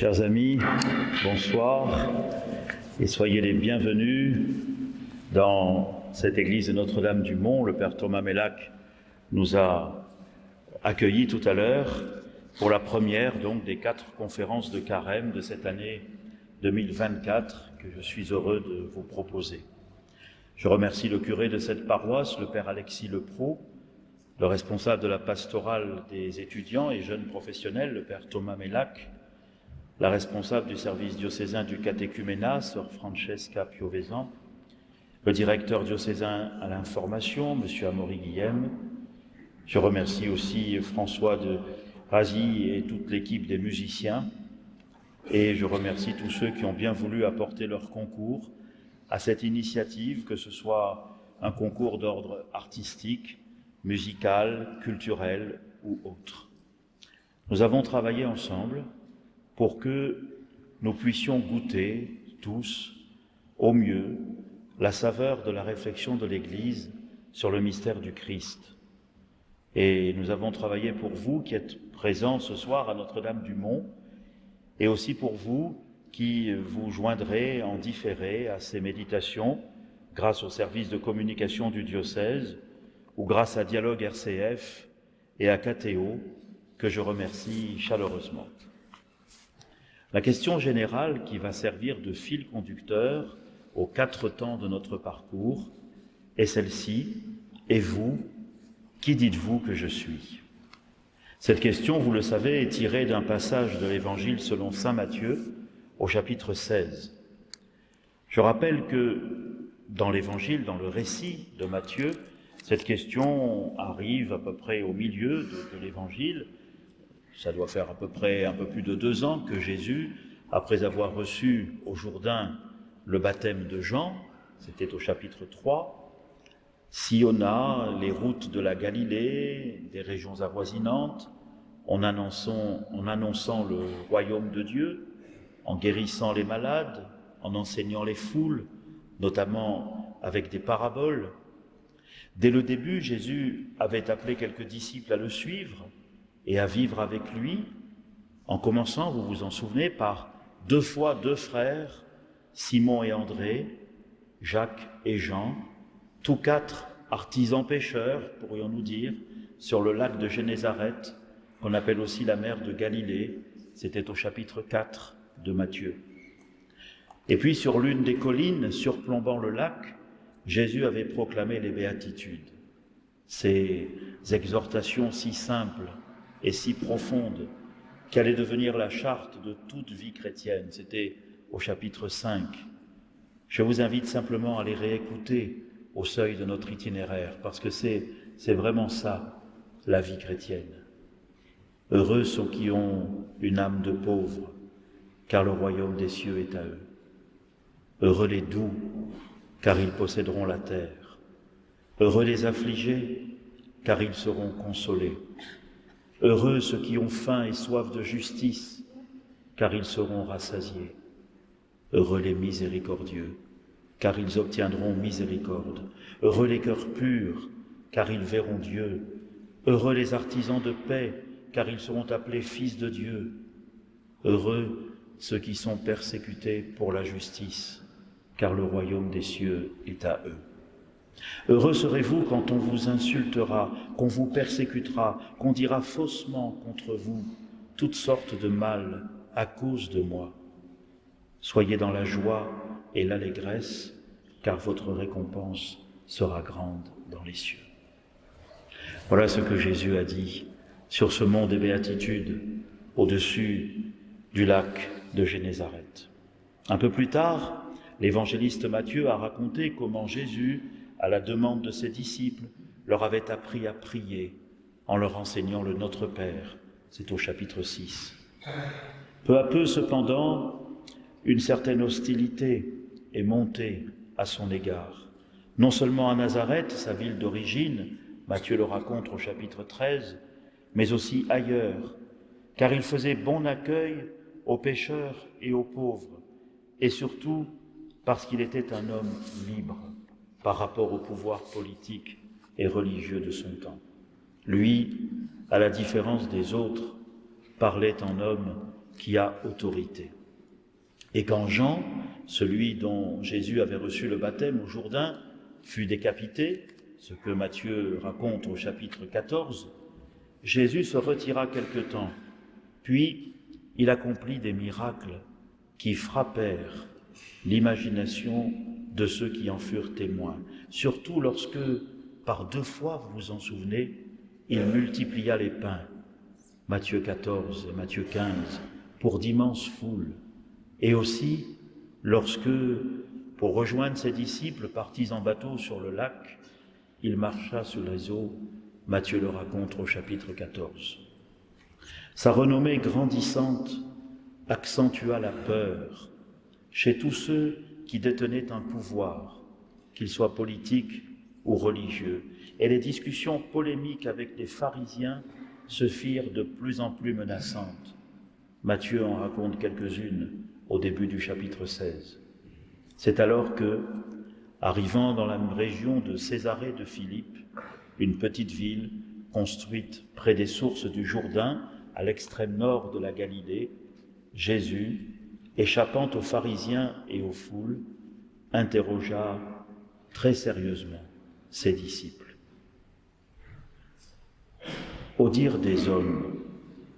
Chers amis, bonsoir et soyez les bienvenus dans cette église de Notre-Dame du Mont. Le Père Thomas Mélac nous a accueillis tout à l'heure pour la première donc des quatre conférences de carême de cette année 2024 que je suis heureux de vous proposer. Je remercie le curé de cette paroisse, le Père Alexis Lepro, le responsable de la pastorale des étudiants et jeunes professionnels, le Père Thomas Mélac, la responsable du service diocésain du catéchuménat, Sœur Francesca Piovesan, le directeur diocésain à l'information, M. Amaury Guillem. Je remercie aussi François de Razi et toute l'équipe des musiciens. Et je remercie tous ceux qui ont bien voulu apporter leur concours à cette initiative, que ce soit un concours d'ordre artistique, musical, culturel ou autre. Nous avons travaillé ensemble pour que nous puissions goûter tous au mieux la saveur de la réflexion de l'Église sur le mystère du Christ. Et nous avons travaillé pour vous qui êtes présents ce soir à Notre-Dame-du-Mont, et aussi pour vous qui vous joindrez en différé à ces méditations grâce au service de communication du diocèse ou grâce à Dialogue RCF et à KTO, que je remercie chaleureusement. La question générale qui va servir de fil conducteur aux quatre temps de notre parcours est celle-ci. Et vous, qui dites-vous que je suis? Cette question, vous le savez, est tirée d'un passage de l'Évangile selon Saint Matthieu au chapitre 16. Je rappelle que dans l'Évangile, dans le récit de Matthieu, cette question arrive à peu près au milieu de, l'Évangile, ça doit faire à peu près un peu plus de deux ans que Jésus, après avoir reçu au Jourdain le baptême de Jean, c'était au chapitre 3, sillonna les routes de la Galilée, des régions avoisinantes, en annonçant, en annonçant le royaume de Dieu, en guérissant les malades, en enseignant les foules, notamment avec des paraboles. Dès le début, Jésus avait appelé quelques disciples à le suivre, et à vivre avec lui, en commençant, vous vous en souvenez, par deux fois deux frères, Simon et André, Jacques et Jean, tous quatre artisans pêcheurs, pourrions-nous dire, sur le lac de Génézareth, qu'on appelle aussi la mer de Galilée, c'était au chapitre 4 de Matthieu. Et puis sur l'une des collines surplombant le lac, Jésus avait proclamé les béatitudes, ces exhortations si simples et si profonde qu'elle allait devenir la charte de toute vie chrétienne. C'était au chapitre 5. Je vous invite simplement à les réécouter au seuil de notre itinéraire, parce que c'est, vraiment ça, la vie chrétienne. Heureux sont qui ont une âme de pauvre, car le royaume des cieux est à eux. Heureux les doux, car ils posséderont la terre. Heureux les affligés, car ils seront consolés. Heureux ceux qui ont faim et soif de justice, car ils seront rassasiés. Heureux les miséricordieux, car ils obtiendront miséricorde. Heureux les cœurs purs, car ils verront Dieu. Heureux les artisans de paix, car ils seront appelés fils de Dieu. Heureux ceux qui sont persécutés pour la justice, car le royaume des cieux est à eux. Heureux serez-vous quand on vous insultera, qu'on vous persécutera, qu'on dira faussement contre vous toutes sortes de mal à cause de moi. Soyez dans la joie et l'allégresse, car votre récompense sera grande dans les cieux. Voilà ce que Jésus a dit sur ce mont des béatitudes, au-dessus du lac de Génézareth. Un peu plus tard, l'évangéliste Matthieu a raconté comment Jésus à la demande de ses disciples, leur avait appris à prier en leur enseignant le Notre Père. C'est au chapitre 6. Peu à peu, cependant, une certaine hostilité est montée à son égard. Non seulement à Nazareth, sa ville d'origine, Matthieu le raconte au chapitre 13, mais aussi ailleurs, car il faisait bon accueil aux pécheurs et aux pauvres, et surtout parce qu'il était un homme libre par rapport au pouvoir politique et religieux de son temps. Lui, à la différence des autres, parlait en homme qui a autorité. Et quand Jean, celui dont Jésus avait reçu le baptême au Jourdain, fut décapité, ce que Matthieu raconte au chapitre 14, Jésus se retira quelque temps, puis il accomplit des miracles qui frappèrent l'imagination de ceux qui en furent témoins, surtout lorsque, par deux fois, vous vous en souvenez, il multiplia les pains, Matthieu 14 et Matthieu 15, pour d'immenses foules, et aussi lorsque, pour rejoindre ses disciples partis en bateau sur le lac, il marcha sur les eaux, Matthieu le raconte au chapitre 14. Sa renommée grandissante accentua la peur chez tous ceux qui détenaient un pouvoir, qu'il soit politique ou religieux, et les discussions polémiques avec les pharisiens se firent de plus en plus menaçantes. Matthieu en raconte quelques-unes au début du chapitre 16. C'est alors que, arrivant dans la région de Césarée de Philippe, une petite ville construite près des sources du Jourdain, à l'extrême nord de la Galilée, Jésus, échappant aux pharisiens et aux foules, interrogea très sérieusement ses disciples. Au dire des hommes,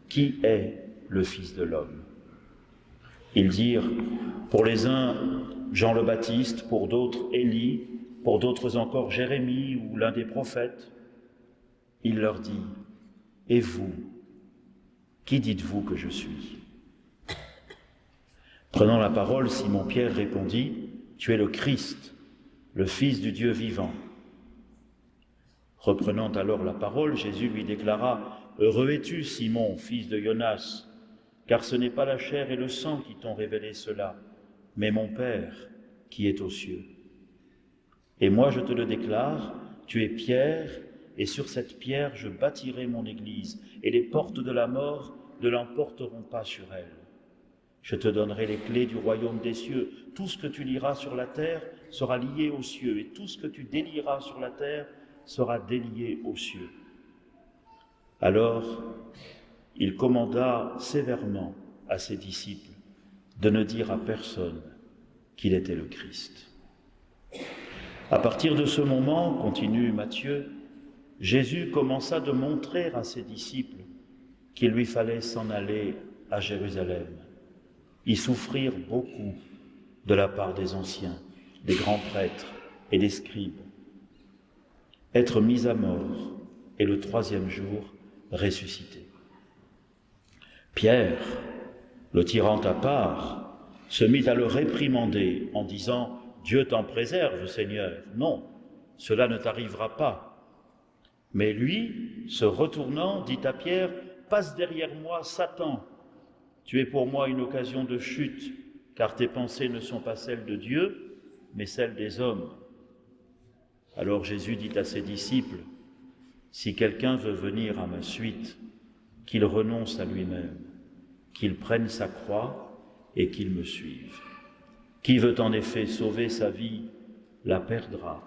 qui est le Fils de l'homme? Ils dirent, pour les uns, Jean le Baptiste, pour d'autres, Élie, pour d'autres encore, Jérémie ou l'un des prophètes. Il leur dit, Et vous, qui dites-vous que je suis? Prenant la parole, Simon-Pierre répondit, Tu es le Christ, le Fils du Dieu vivant. Reprenant alors la parole, Jésus lui déclara, Heureux es-tu, Simon, fils de Jonas, car ce n'est pas la chair et le sang qui t'ont révélé cela, mais mon Père qui est aux cieux. Et moi je te le déclare, tu es Pierre, et sur cette pierre je bâtirai mon Église, et les portes de la mort ne l'emporteront pas sur elle. Je te donnerai les clés du royaume des cieux. Tout ce que tu liras sur la terre sera lié aux cieux, et tout ce que tu délieras sur la terre sera délié aux cieux. Alors il commanda sévèrement à ses disciples de ne dire à personne qu'il était le Christ. À partir de ce moment, continue Matthieu, Jésus commença de montrer à ses disciples qu'il lui fallait s'en aller à Jérusalem, y souffrir beaucoup de la part des anciens, des grands prêtres et des scribes, être mis à mort et le troisième jour ressuscité. Pierre, le tirant à part, se mit à le réprimander en disant Dieu t'en préserve, Seigneur. Non, cela ne t'arrivera pas. Mais lui, se retournant, dit à Pierre Passe derrière moi, Satan. Tu es pour moi une occasion de chute, car tes pensées ne sont pas celles de Dieu, mais celles des hommes. Alors Jésus dit à ses disciples Si quelqu'un veut venir à ma suite, qu'il renonce à lui-même, qu'il prenne sa croix et qu'il me suive. Qui veut en effet sauver sa vie, la perdra,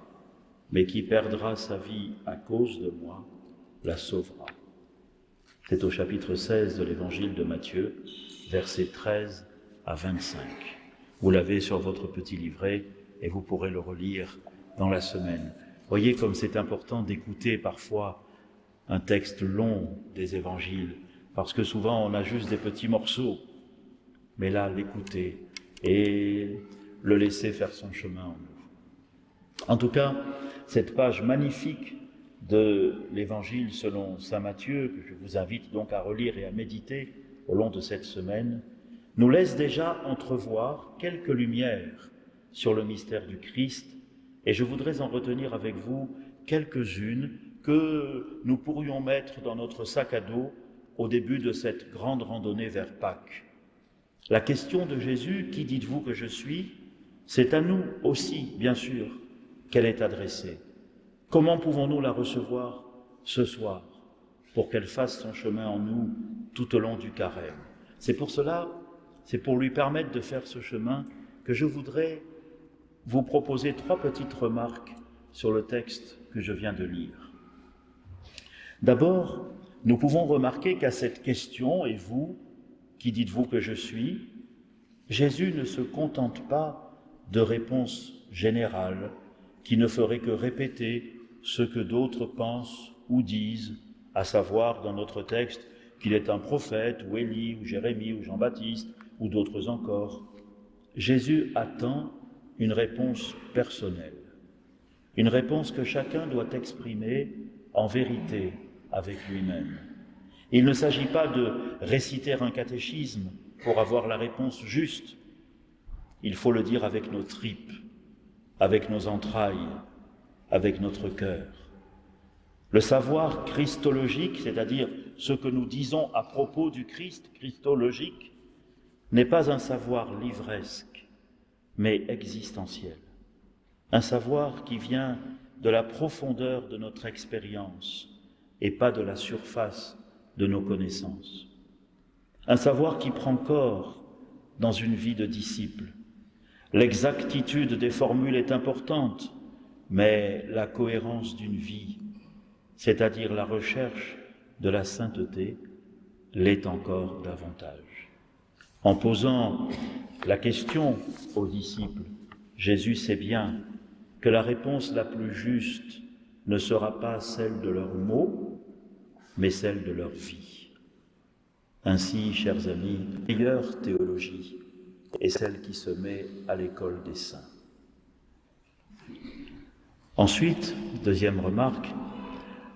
mais qui perdra sa vie à cause de moi, la sauvera. C'est au chapitre 16 de l'évangile de Matthieu, versets 13 à 25. Vous l'avez sur votre petit livret et vous pourrez le relire dans la semaine. Voyez comme c'est important d'écouter parfois un texte long des évangiles, parce que souvent on a juste des petits morceaux, mais là l'écouter et le laisser faire son chemin en nous. En tout cas, cette page magnifique de l'évangile selon Saint Matthieu, que je vous invite donc à relire et à méditer au long de cette semaine, nous laisse déjà entrevoir quelques lumières sur le mystère du Christ, et je voudrais en retenir avec vous quelques-unes que nous pourrions mettre dans notre sac à dos au début de cette grande randonnée vers Pâques. La question de Jésus, qui dites-vous que je suis, c'est à nous aussi, bien sûr, qu'elle est adressée. Comment pouvons-nous la recevoir ce soir pour qu'elle fasse son chemin en nous tout au long du carême? C'est pour cela, c'est pour lui permettre de faire ce chemin que je voudrais vous proposer trois petites remarques sur le texte que je viens de lire. D'abord, nous pouvons remarquer qu'à cette question, et vous, Qui dites-vous que je suis Jésus ne se contente pas de réponses générales qui ne feraient que répéter ce que d'autres pensent ou disent, à savoir dans notre texte qu'il est un prophète, ou Élie, ou Jérémie, ou Jean-Baptiste, ou d'autres encore. Jésus attend une réponse personnelle, une réponse que chacun doit exprimer en vérité avec lui-même. Il ne s'agit pas de réciter un catéchisme pour avoir la réponse juste. Il faut le dire avec nos tripes, avec nos entrailles, avec notre cœur. Le savoir christologique, c'est-à-dire ce que nous disons à propos du Christ christologique, n'est pas un savoir livresque, mais existentiel. Un savoir qui vient de la profondeur de notre expérience et pas de la surface de nos connaissances. Un savoir qui prend corps dans une vie de disciple. L'exactitude des formules est importante, mais la cohérence d'une vie, c'est-à-dire la recherche de la sainteté, l'est encore davantage. En posant la question aux disciples, Jésus sait bien que la réponse la plus juste ne sera pas celle de leurs mots, mais celle de leur vie. Ainsi, chers amis, meilleure théologie est celle qui se met à l'école des saints. Ensuite, deuxième remarque,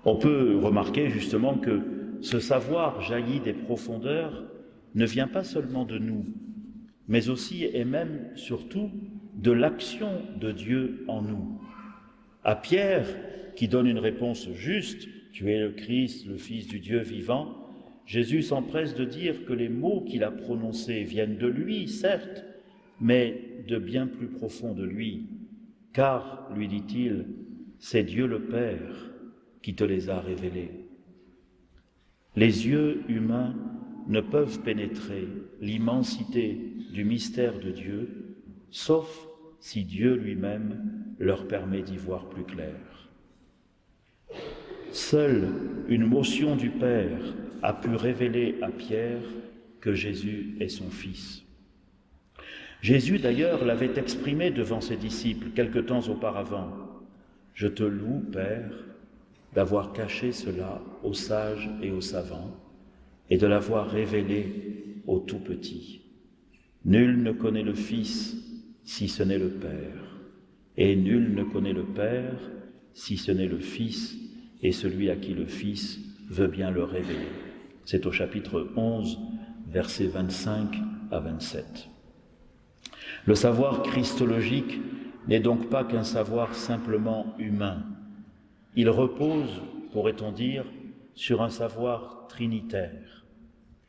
on peut remarquer justement que ce savoir jaillit des profondeurs ne vient pas seulement de nous, mais aussi et même surtout de l'action de Dieu en nous. À Pierre, qui donne une réponse juste, tu es le Christ, le Fils du Dieu vivant, Jésus s'empresse de dire que les mots qu'il a prononcés viennent de lui, certes, mais de bien plus profond de lui, car, lui dit-il, c'est Dieu le Père qui te les a révélés. Les yeux humains ne peuvent pénétrer l'immensité du mystère de Dieu, sauf si Dieu lui-même leur permet d'y voir plus clair. Seule une motion du Père a pu révéler à Pierre que Jésus est son Fils. Jésus d'ailleurs l'avait exprimé devant ses disciples quelque temps auparavant. Je te loue, Père, d'avoir caché cela aux sages et aux savants, et de l'avoir révélé aux tout petits. Nul ne connaît le Fils si ce n'est le Père, et nul ne connaît le Père si ce n'est le Fils et celui à qui le Fils veut bien le révéler. C'est au chapitre 11, versets 25 à 27. Le savoir christologique n'est donc pas qu'un savoir simplement humain. Il repose, pourrait-on dire, sur un savoir trinitaire.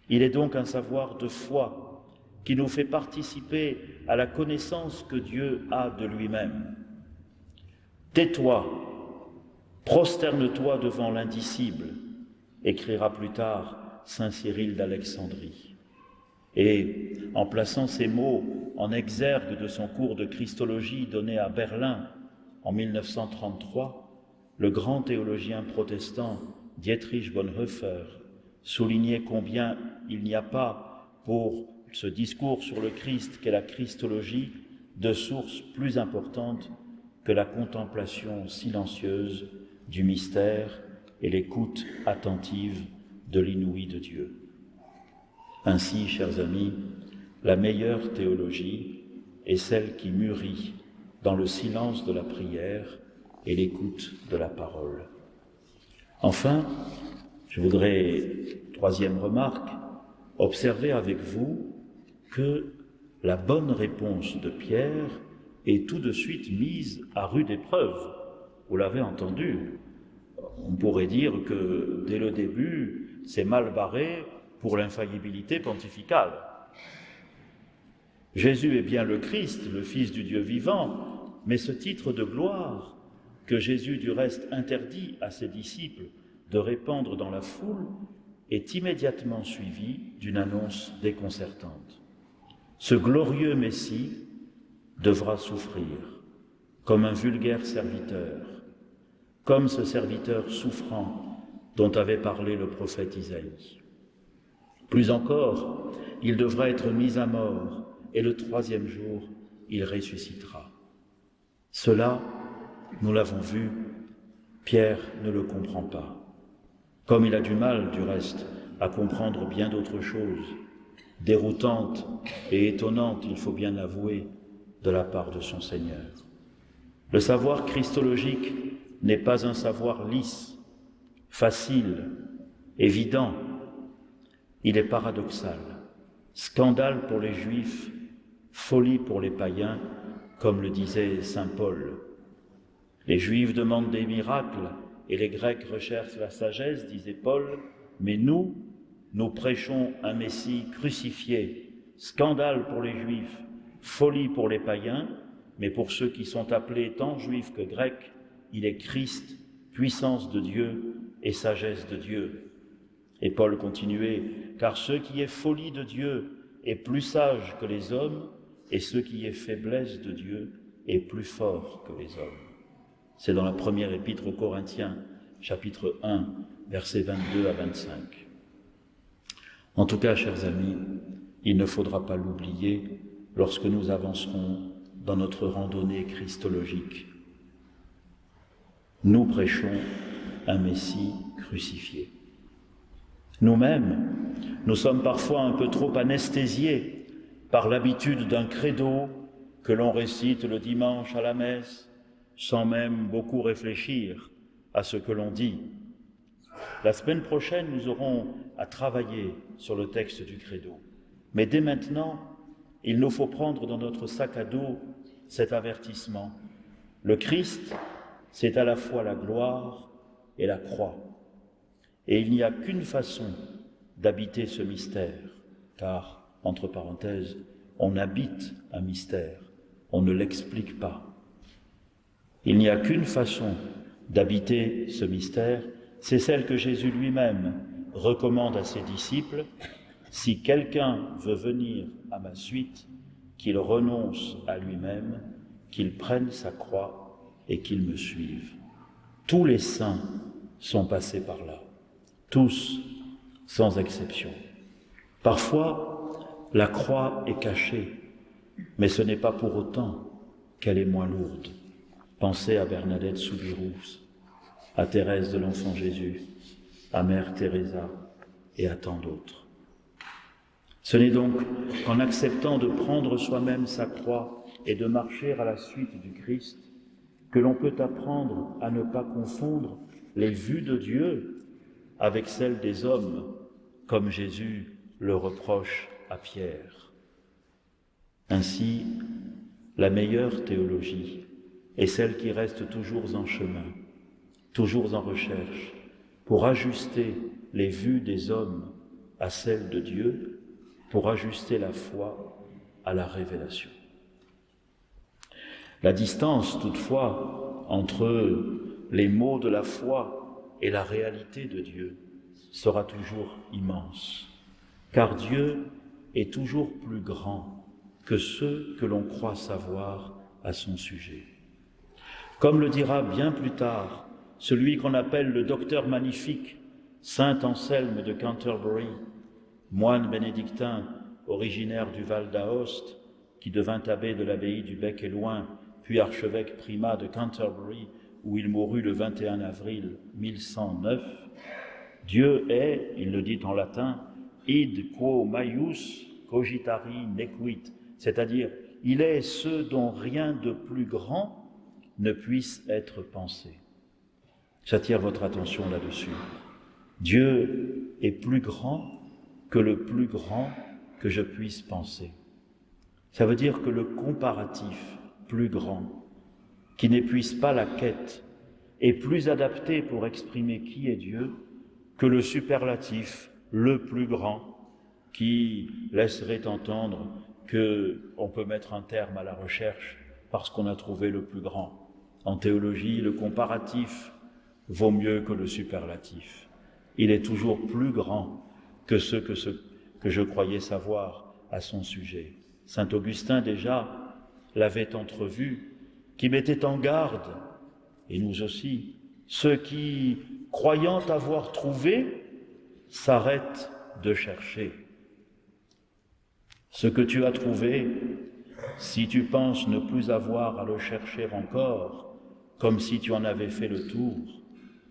Il est donc un savoir de foi qui nous fait participer à la connaissance que Dieu a de lui-même. Tais-toi, prosterne-toi devant l'indicible, écrira plus tard Saint Cyril d'Alexandrie. Et en plaçant ces mots en exergue de son cours de Christologie donné à Berlin en 1933, le grand théologien protestant Dietrich Bonhoeffer soulignait combien il n'y a pas pour ce discours sur le Christ qu'est la Christologie de source plus importante que la contemplation silencieuse du mystère et l'écoute attentive de l'inouï de Dieu. Ainsi, chers amis, la meilleure théologie est celle qui mûrit dans le silence de la prière et l'écoute de la parole. Enfin, je voudrais, troisième remarque, observer avec vous que la bonne réponse de Pierre est tout de suite mise à rude épreuve. Vous l'avez entendu. On pourrait dire que dès le début, c'est mal barré pour l'infaillibilité pontificale. Jésus est bien le Christ, le Fils du Dieu vivant, mais ce titre de gloire que Jésus du reste interdit à ses disciples de répandre dans la foule, est immédiatement suivi d'une annonce déconcertante. Ce glorieux Messie devra souffrir comme un vulgaire serviteur, comme ce serviteur souffrant dont avait parlé le prophète Isaïe. Plus encore, il devra être mis à mort, et le troisième jour, il ressuscitera. Cela, nous l'avons vu, Pierre ne le comprend pas. Comme il a du mal, du reste, à comprendre bien d'autres choses, déroutantes et étonnantes, il faut bien l'avouer, de la part de son Seigneur. Le savoir christologique n'est pas un savoir lisse, facile, évident. Il est paradoxal, scandale pour les juifs, folie pour les païens, comme le disait Saint Paul. Les juifs demandent des miracles et les grecs recherchent la sagesse, disait Paul, mais nous, nous prêchons un Messie crucifié, scandale pour les juifs, folie pour les païens, mais pour ceux qui sont appelés tant juifs que grecs, il est Christ, puissance de Dieu et sagesse de Dieu. Et Paul continuait, car ce qui est folie de Dieu est plus sage que les hommes, et ce qui est faiblesse de Dieu est plus fort que les hommes. C'est dans la première épître aux Corinthiens, chapitre 1, versets 22 à 25. En tout cas, chers amis, il ne faudra pas l'oublier lorsque nous avancerons dans notre randonnée christologique. Nous prêchons un Messie crucifié. Nous-mêmes, nous sommes parfois un peu trop anesthésiés par l'habitude d'un credo que l'on récite le dimanche à la messe sans même beaucoup réfléchir à ce que l'on dit. La semaine prochaine, nous aurons à travailler sur le texte du credo. Mais dès maintenant, il nous faut prendre dans notre sac à dos cet avertissement. Le Christ, c'est à la fois la gloire et la croix. Et il n'y a qu'une façon d'habiter ce mystère, car, entre parenthèses, on habite un mystère, on ne l'explique pas. Il n'y a qu'une façon d'habiter ce mystère, c'est celle que Jésus lui-même recommande à ses disciples si quelqu'un veut venir à ma suite, qu'il renonce à lui-même, qu'il prenne sa croix et qu'il me suive. Tous les saints sont passés par là, tous, sans exception. Parfois, la croix est cachée, mais ce n'est pas pour autant qu'elle est moins lourde. Pensez à Bernadette Soubirous, à Thérèse de l'Enfant Jésus, à Mère Teresa et à tant d'autres. Ce n'est donc qu'en acceptant de prendre soi-même sa croix et de marcher à la suite du Christ que l'on peut apprendre à ne pas confondre les vues de Dieu avec celles des hommes, comme Jésus le reproche à Pierre. Ainsi, la meilleure théologie est celle qui reste toujours en chemin, toujours en recherche, pour ajuster les vues des hommes à celles de Dieu pour ajuster la foi à la révélation. La distance, toutefois, entre les mots de la foi et la réalité de Dieu sera toujours immense, car Dieu est toujours plus grand que ceux que l'on croit savoir à son sujet. Comme le dira bien plus tard celui qu'on appelle le docteur magnifique, Saint Anselme de Canterbury, moine bénédictin originaire du Val d'Aoste, qui devint abbé de l'abbaye du Bec et Loin, puis archevêque primat de Canterbury, où il mourut le 21 avril 1109, Dieu est, il le dit en latin, id quo maius cogitari nequit, c'est-à-dire il est ce dont rien de plus grand ne puisse être pensé. J'attire votre attention là-dessus. Dieu est plus grand que le plus grand que je puisse penser. Ça veut dire que le comparatif plus grand, qui n'épuise pas la quête, est plus adapté pour exprimer qui est Dieu que le superlatif le plus grand, qui laisserait entendre que on peut mettre un terme à la recherche parce qu'on a trouvé le plus grand. En théologie, le comparatif vaut mieux que le superlatif. Il est toujours plus grand que ce que, ce que je croyais savoir à son sujet. Saint Augustin déjà l'avait entrevu, qui mettait en garde, et nous aussi, ceux qui, croyant avoir trouvé, s'arrêtent de chercher. Ce que tu as trouvé, si tu penses ne plus avoir à le chercher encore, comme si tu en avais fait le tour,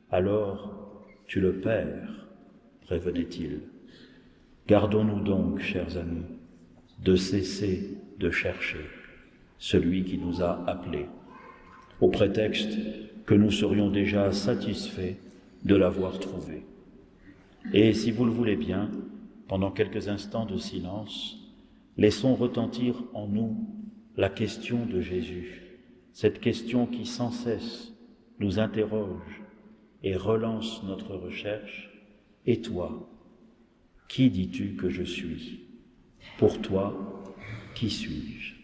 alors tu le perds, prévenait-il. Gardons-nous donc, chers amis, de cesser de chercher celui qui nous a appelés, au prétexte que nous serions déjà satisfaits de l'avoir trouvé. Et si vous le voulez bien, pendant quelques instants de silence, laissons retentir en nous la question de Jésus, cette question qui sans cesse nous interroge et relance notre recherche. Et toi, qui dis-tu que je suis? Pour toi, qui suis-je?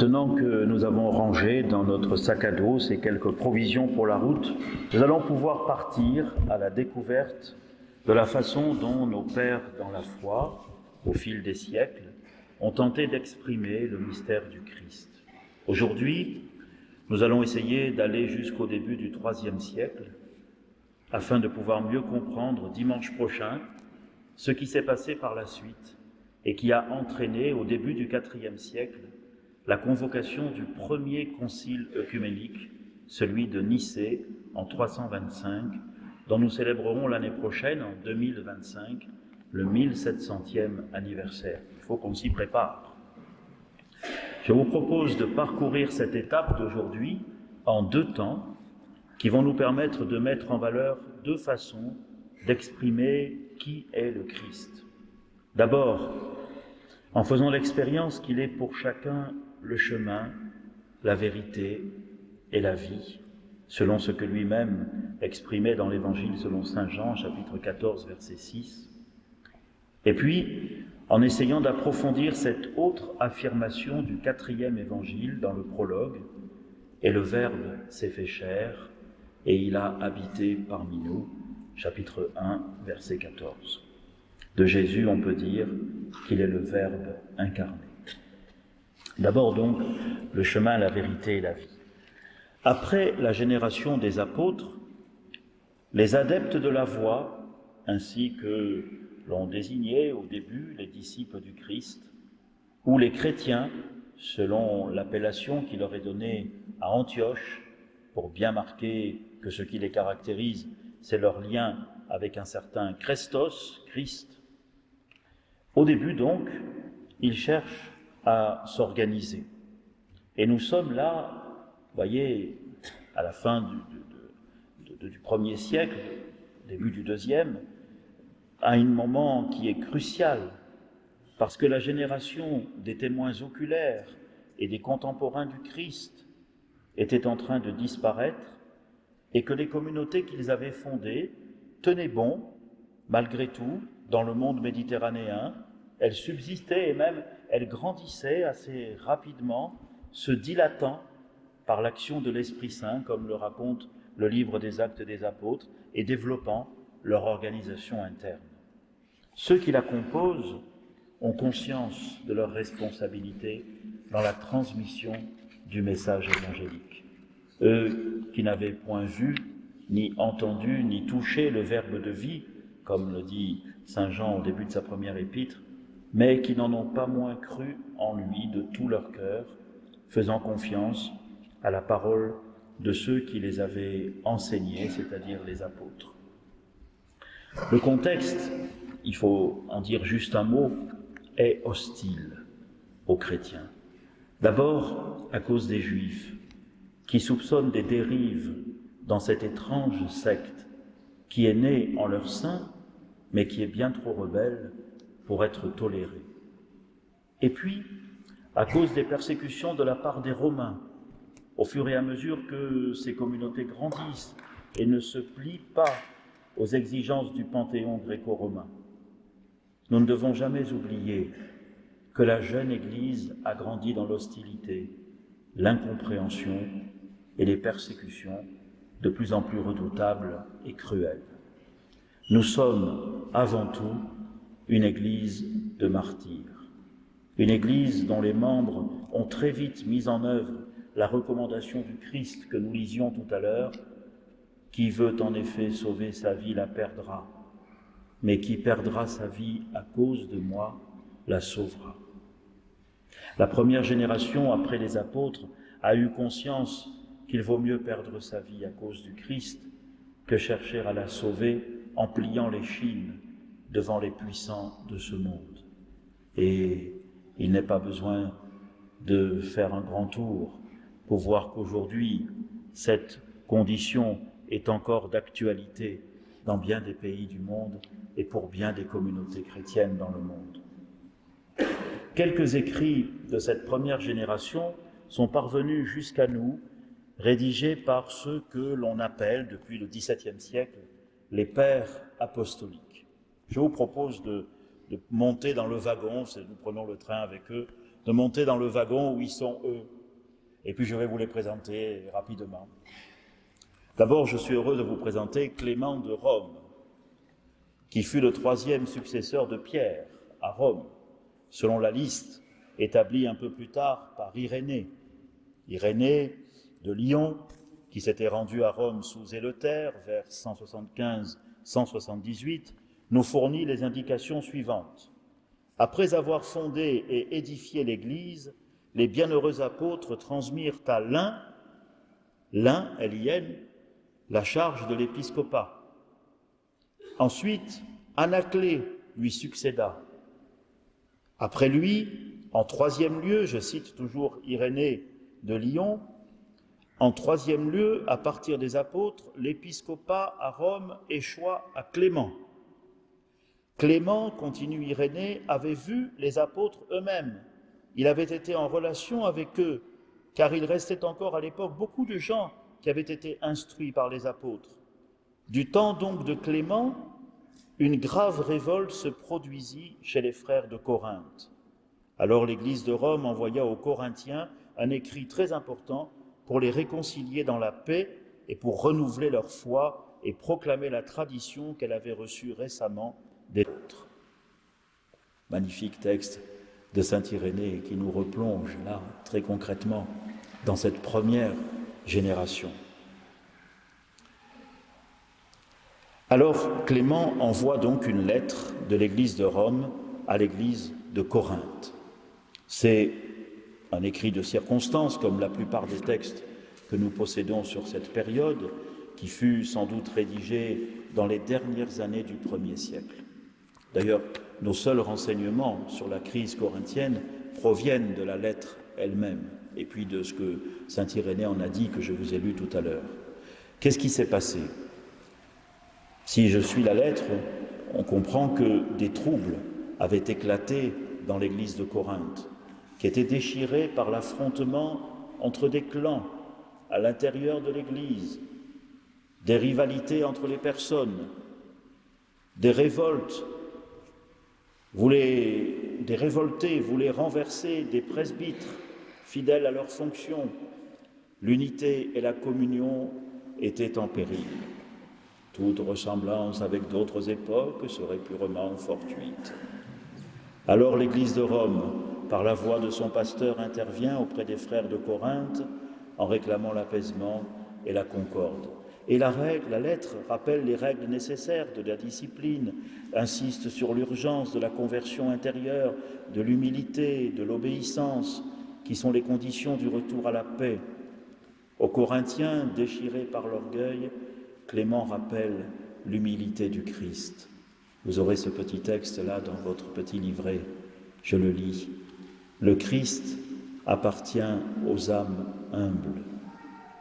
Maintenant que nous avons rangé dans notre sac à dos ces quelques provisions pour la route, nous allons pouvoir partir à la découverte de la façon dont nos pères dans la foi, au fil des siècles, ont tenté d'exprimer le mystère du Christ. Aujourd'hui, nous allons essayer d'aller jusqu'au début du IIIe siècle afin de pouvoir mieux comprendre dimanche prochain ce qui s'est passé par la suite et qui a entraîné au début du IVe siècle la convocation du premier concile œcuménique, celui de Nicée en 325, dont nous célébrerons l'année prochaine, en 2025, le 1700e anniversaire. Il faut qu'on s'y prépare. Je vous propose de parcourir cette étape d'aujourd'hui en deux temps qui vont nous permettre de mettre en valeur deux façons d'exprimer qui est le Christ. D'abord, en faisant l'expérience qu'il est pour chacun le chemin, la vérité et la vie, selon ce que lui-même exprimait dans l'Évangile selon Saint Jean, chapitre 14, verset 6. Et puis, en essayant d'approfondir cette autre affirmation du quatrième Évangile dans le prologue, et le Verbe s'est fait chair, et il a habité parmi nous, chapitre 1, verset 14. De Jésus, on peut dire qu'il est le Verbe incarné. D'abord donc le chemin, la vérité et la vie. Après la génération des apôtres, les adeptes de la voie, ainsi que l'ont désigné au début les disciples du Christ, ou les chrétiens, selon l'appellation qui leur est donnée à Antioche, pour bien marquer que ce qui les caractérise, c'est leur lien avec un certain Christos, Christ. Au début donc, ils cherchent à s'organiser. Et nous sommes là, voyez, à la fin du, du, premier siècle, début du deuxième, à un moment qui est crucial, parce que la génération des témoins oculaires et des contemporains du Christ était en train de disparaître, et que les communautés qu'ils avaient fondées tenaient bon, malgré tout, dans le monde méditerranéen, elles subsistaient et même elles grandissaient assez rapidement, se dilatant par l'action de l'Esprit Saint, comme le raconte le livre des actes des apôtres, et développant leur organisation interne. Ceux qui la composent ont conscience de leur responsabilité dans la transmission du message évangélique. Eux qui n'avaient point vu, ni entendu, ni touché le Verbe de vie, comme le dit Saint Jean au début de sa première épître, mais qui n'en ont pas moins cru en lui de tout leur cœur, faisant confiance à la parole de ceux qui les avaient enseignés, c'est-à-dire les apôtres. Le contexte, il faut en dire juste un mot, est hostile aux chrétiens. D'abord à cause des juifs, qui soupçonnent des dérives dans cette étrange secte qui est née en leur sein, mais qui est bien trop rebelle pour être tolérée. Et puis, à cause des persécutions de la part des Romains, au fur et à mesure que ces communautés grandissent et ne se plient pas aux exigences du panthéon gréco-romain. Nous ne devons jamais oublier que la jeune Église a grandi dans l'hostilité, l'incompréhension et les persécutions de plus en plus redoutables et cruelles. Nous sommes avant tout une Église de martyrs, une Église dont les membres ont très vite mis en œuvre la recommandation du Christ que nous lisions tout à l'heure, qui veut en effet sauver sa vie la perdra, mais qui perdra sa vie à cause de moi la sauvera. La première génération après les apôtres a eu conscience qu'il vaut mieux perdre sa vie à cause du Christ que chercher à la sauver en pliant les chines devant les puissants de ce monde. Et il n'est pas besoin de faire un grand tour pour voir qu'aujourd'hui, cette condition est encore d'actualité dans bien des pays du monde et pour bien des communautés chrétiennes dans le monde. Quelques écrits de cette première génération sont parvenus jusqu'à nous, rédigés par ceux que l'on appelle depuis le XVIIe siècle les pères apostoliques. Je vous propose de, monter dans le wagon, nous prenons le train avec eux, de monter dans le wagon où ils sont eux, et puis je vais vous les présenter rapidement. D'abord, je suis heureux de vous présenter Clément de Rome, qui fut le troisième successeur de Pierre à Rome, selon la liste établie un peu plus tard par Irénée. Irénée de Lyon, qui s'était rendu à Rome sous Éleuther vers 175-178, nous fournit les indications suivantes. Après avoir fondé et édifié l'Église, les bienheureux apôtres transmirent à l'un, l'un, L-I-N, la charge de l'épiscopat. Ensuite, Anaclée lui succéda. Après lui, en troisième lieu, je cite toujours Irénée de Lyon, en troisième lieu, à partir des apôtres, l'épiscopat à Rome échoua à Clément. Clément, continue Irénée, avait vu les apôtres eux-mêmes il avait été en relation avec eux, car il restait encore à l'époque beaucoup de gens qui avaient été instruits par les apôtres. Du temps donc de Clément, une grave révolte se produisit chez les frères de Corinthe. Alors l'Église de Rome envoya aux Corinthiens un écrit très important pour les réconcilier dans la paix et pour renouveler leur foi et proclamer la tradition qu'elle avait reçue récemment des autres. Magnifique texte de Saint Irénée qui nous replonge là très concrètement dans cette première génération. Alors Clément envoie donc une lettre de l'Église de Rome à l'Église de Corinthe. C'est un écrit de circonstance, comme la plupart des textes que nous possédons sur cette période, qui fut sans doute rédigé dans les dernières années du premier siècle. D'ailleurs, nos seuls renseignements sur la crise corinthienne proviennent de la lettre elle-même et puis de ce que Saint Irénée en a dit que je vous ai lu tout à l'heure. Qu'est-ce qui s'est passé? Si je suis la lettre, on comprend que des troubles avaient éclaté dans l'église de Corinthe, qui était déchirée par l'affrontement entre des clans à l'intérieur de l'église, des rivalités entre les personnes, des révoltes voulaient, des révoltés voulaient renverser des presbytres fidèles à leurs fonctions. L'unité et la communion étaient en péril. Toute ressemblance avec d'autres époques serait purement fortuite. Alors l'Église de Rome, par la voix de son pasteur, intervient auprès des frères de Corinthe en réclamant l'apaisement et la concorde. Et la règle, la lettre rappelle les règles nécessaires de la discipline, insiste sur l'urgence de la conversion intérieure, de l'humilité, de l'obéissance, qui sont les conditions du retour à la paix. Aux Corinthiens, déchirés par l'orgueil, Clément rappelle l'humilité du Christ. Vous aurez ce petit texte-là dans votre petit livret. Je le lis. Le Christ appartient aux âmes humbles,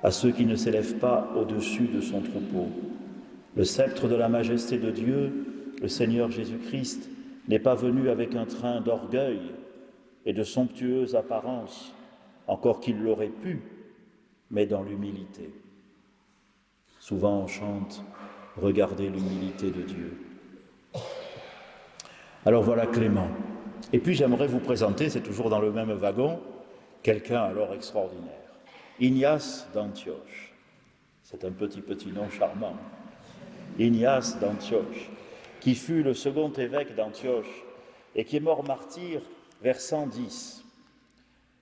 à ceux qui ne s'élèvent pas au-dessus de son troupeau. Le sceptre de la majesté de Dieu, le Seigneur Jésus-Christ, n'est pas venu avec un train d'orgueil et de somptueuse apparence, encore qu'il l'aurait pu, mais dans l'humilité. Souvent on chante Regardez l'humilité de Dieu. Alors voilà Clément. Et puis j'aimerais vous présenter, c'est toujours dans le même wagon, quelqu'un alors extraordinaire. Ignace d'Antioche. C'est un petit petit nom charmant. Ignace d'Antioche, qui fut le second évêque d'Antioche et qui est mort martyr vers 110.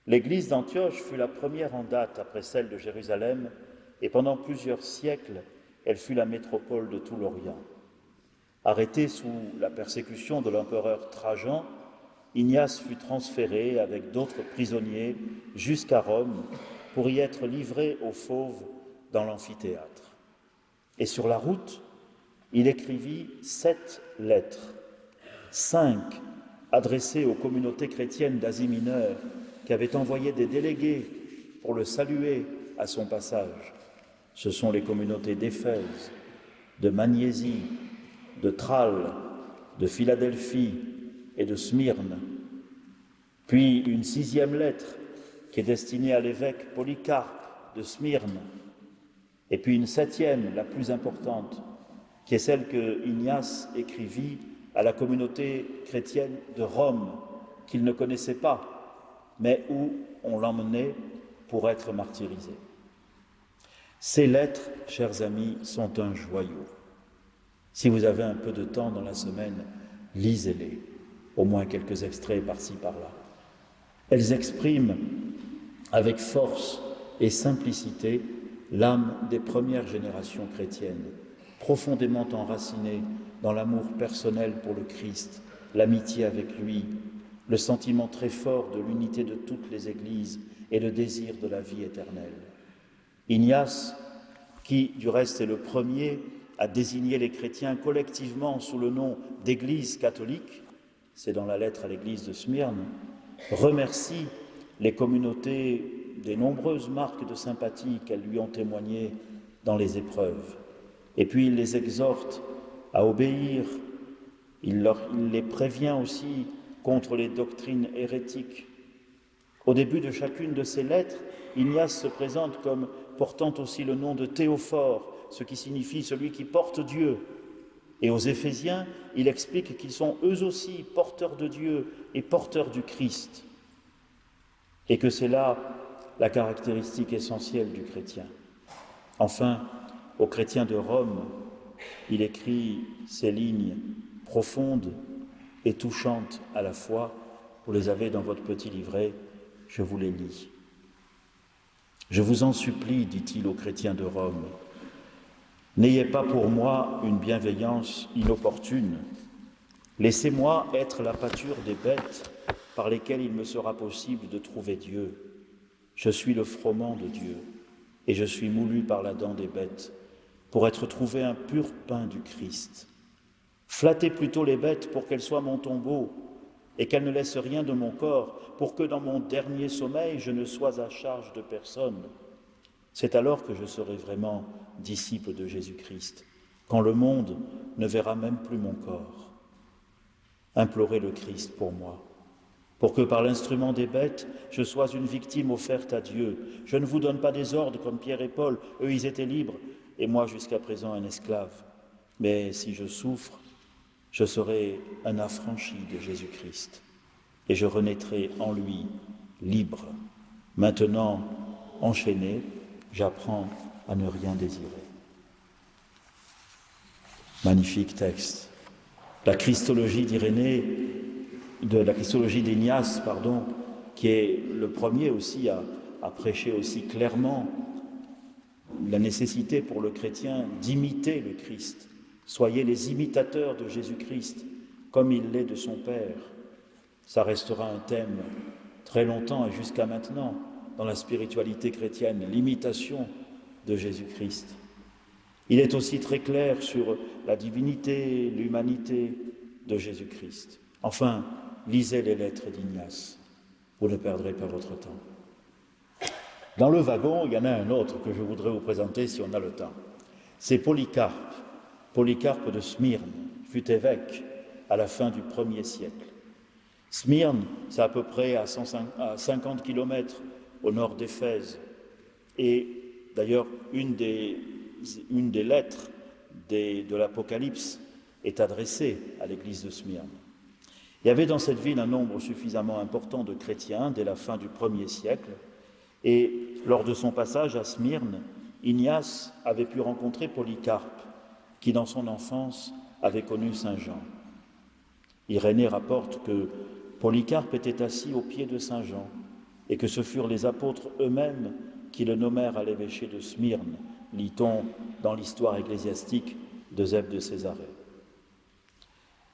L'église d'Antioche fut la première en date après celle de Jérusalem et pendant plusieurs siècles, elle fut la métropole de tout l'Orient. Arrêté sous la persécution de l'empereur Trajan, Ignace fut transféré avec d'autres prisonniers jusqu'à Rome pour y être livré aux fauves dans l'amphithéâtre. Et sur la route, il écrivit sept lettres, cinq adressées aux communautés chrétiennes d'Asie mineure qui avaient envoyé des délégués pour le saluer à son passage. Ce sont les communautés d'Éphèse, de Magnésie, de Tralles, de Philadelphie et de Smyrne. Puis une sixième lettre qui est destinée à l'évêque Polycarpe de Smyrne. Et puis une septième, la plus importante, qui est celle que Ignace écrivit à la communauté chrétienne de Rome, qu'il ne connaissait pas, mais où on l'emmenait pour être martyrisé. Ces lettres, chers amis, sont un joyau. Si vous avez un peu de temps dans la semaine, lisez-les, au moins quelques extraits par-ci, par-là. Elles expriment avec force et simplicité l'âme des premières générations chrétiennes, profondément enracinées dans l'amour personnel pour le Christ, l'amitié avec lui, le sentiment très fort de l'unité de toutes les églises et le désir de la vie éternelle. Ignace, qui du reste est le premier à désigner les chrétiens collectivement sous le nom d'Église catholique, c'est dans la lettre à l'Église de Smyrne, remercie les communautés des nombreuses marques de sympathie qu'elles lui ont témoignées dans les épreuves. Et puis il les exhorte à obéir, il, les prévient aussi contre les doctrines hérétiques. Au début de chacune de ces lettres, Ignace se présente comme portant aussi le nom de Théophore, ce qui signifie celui qui porte Dieu. Et aux Éphésiens, il explique qu'ils sont eux aussi porteurs de Dieu et porteurs du Christ. Et que c'est là la caractéristique essentielle du chrétien. Enfin, aux chrétiens de Rome, il écrit ces lignes profondes et touchantes à la fois. Vous les avez dans votre petit livret, je vous les lis. Je vous en supplie, dit-il aux chrétiens de Rome, N'ayez pas pour moi une bienveillance inopportune. Laissez-moi être la pâture des bêtes par lesquelles il me sera possible de trouver Dieu. Je suis le froment de Dieu et je suis moulu par la dent des bêtes pour être trouvé un pur pain du Christ. Flattez plutôt les bêtes pour qu'elles soient mon tombeau et qu'elles ne laissent rien de mon corps pour que dans mon dernier sommeil je ne sois à charge de personne. C'est alors que je serai vraiment disciple de Jésus-Christ, quand le monde ne verra même plus mon corps. Implorez le Christ pour moi, pour que par l'instrument des bêtes, je sois une victime offerte à Dieu. Je ne vous donne pas des ordres comme Pierre et Paul, eux ils étaient libres, et moi jusqu'à présent un esclave. Mais si je souffre, je serai un affranchi de Jésus-Christ, et je renaîtrai en lui, libre. Maintenant, enchaîné, j'apprends à ne rien désirer. Magnifique texte. La Christologie d'Irénée, de la Christologie d'Ignace, pardon, qui est le premier aussi à, à prêcher aussi clairement la nécessité pour le chrétien d'imiter le Christ. Soyez les imitateurs de Jésus-Christ comme il l'est de son Père. Ça restera un thème très longtemps et jusqu'à maintenant dans la spiritualité chrétienne, l'imitation de Jésus-Christ. Il est aussi très clair sur la divinité, l'humanité de Jésus-Christ. Enfin, lisez les lettres d'Ignace, vous ne perdrez pas votre temps. Dans le wagon, il y en a un autre que je voudrais vous présenter si on a le temps. C'est Polycarpe, Polycarpe de Smyrne, fut évêque à la fin du premier siècle. Smyrne, c'est à peu près à, 50 km au nord d'Éphèse. Et d'ailleurs, une des lettres de l'Apocalypse est adressée à l'église de Smyrne. Il y avait dans cette ville un nombre suffisamment important de chrétiens dès la fin du premier siècle, et lors de son passage à Smyrne, Ignace avait pu rencontrer Polycarpe, qui dans son enfance avait connu Saint Jean. Irénée rapporte que Polycarpe était assis au pied de Saint Jean et que ce furent les apôtres eux-mêmes qui le nommèrent à l'évêché de Smyrne, lit-on dans l'histoire ecclésiastique de de Césarée.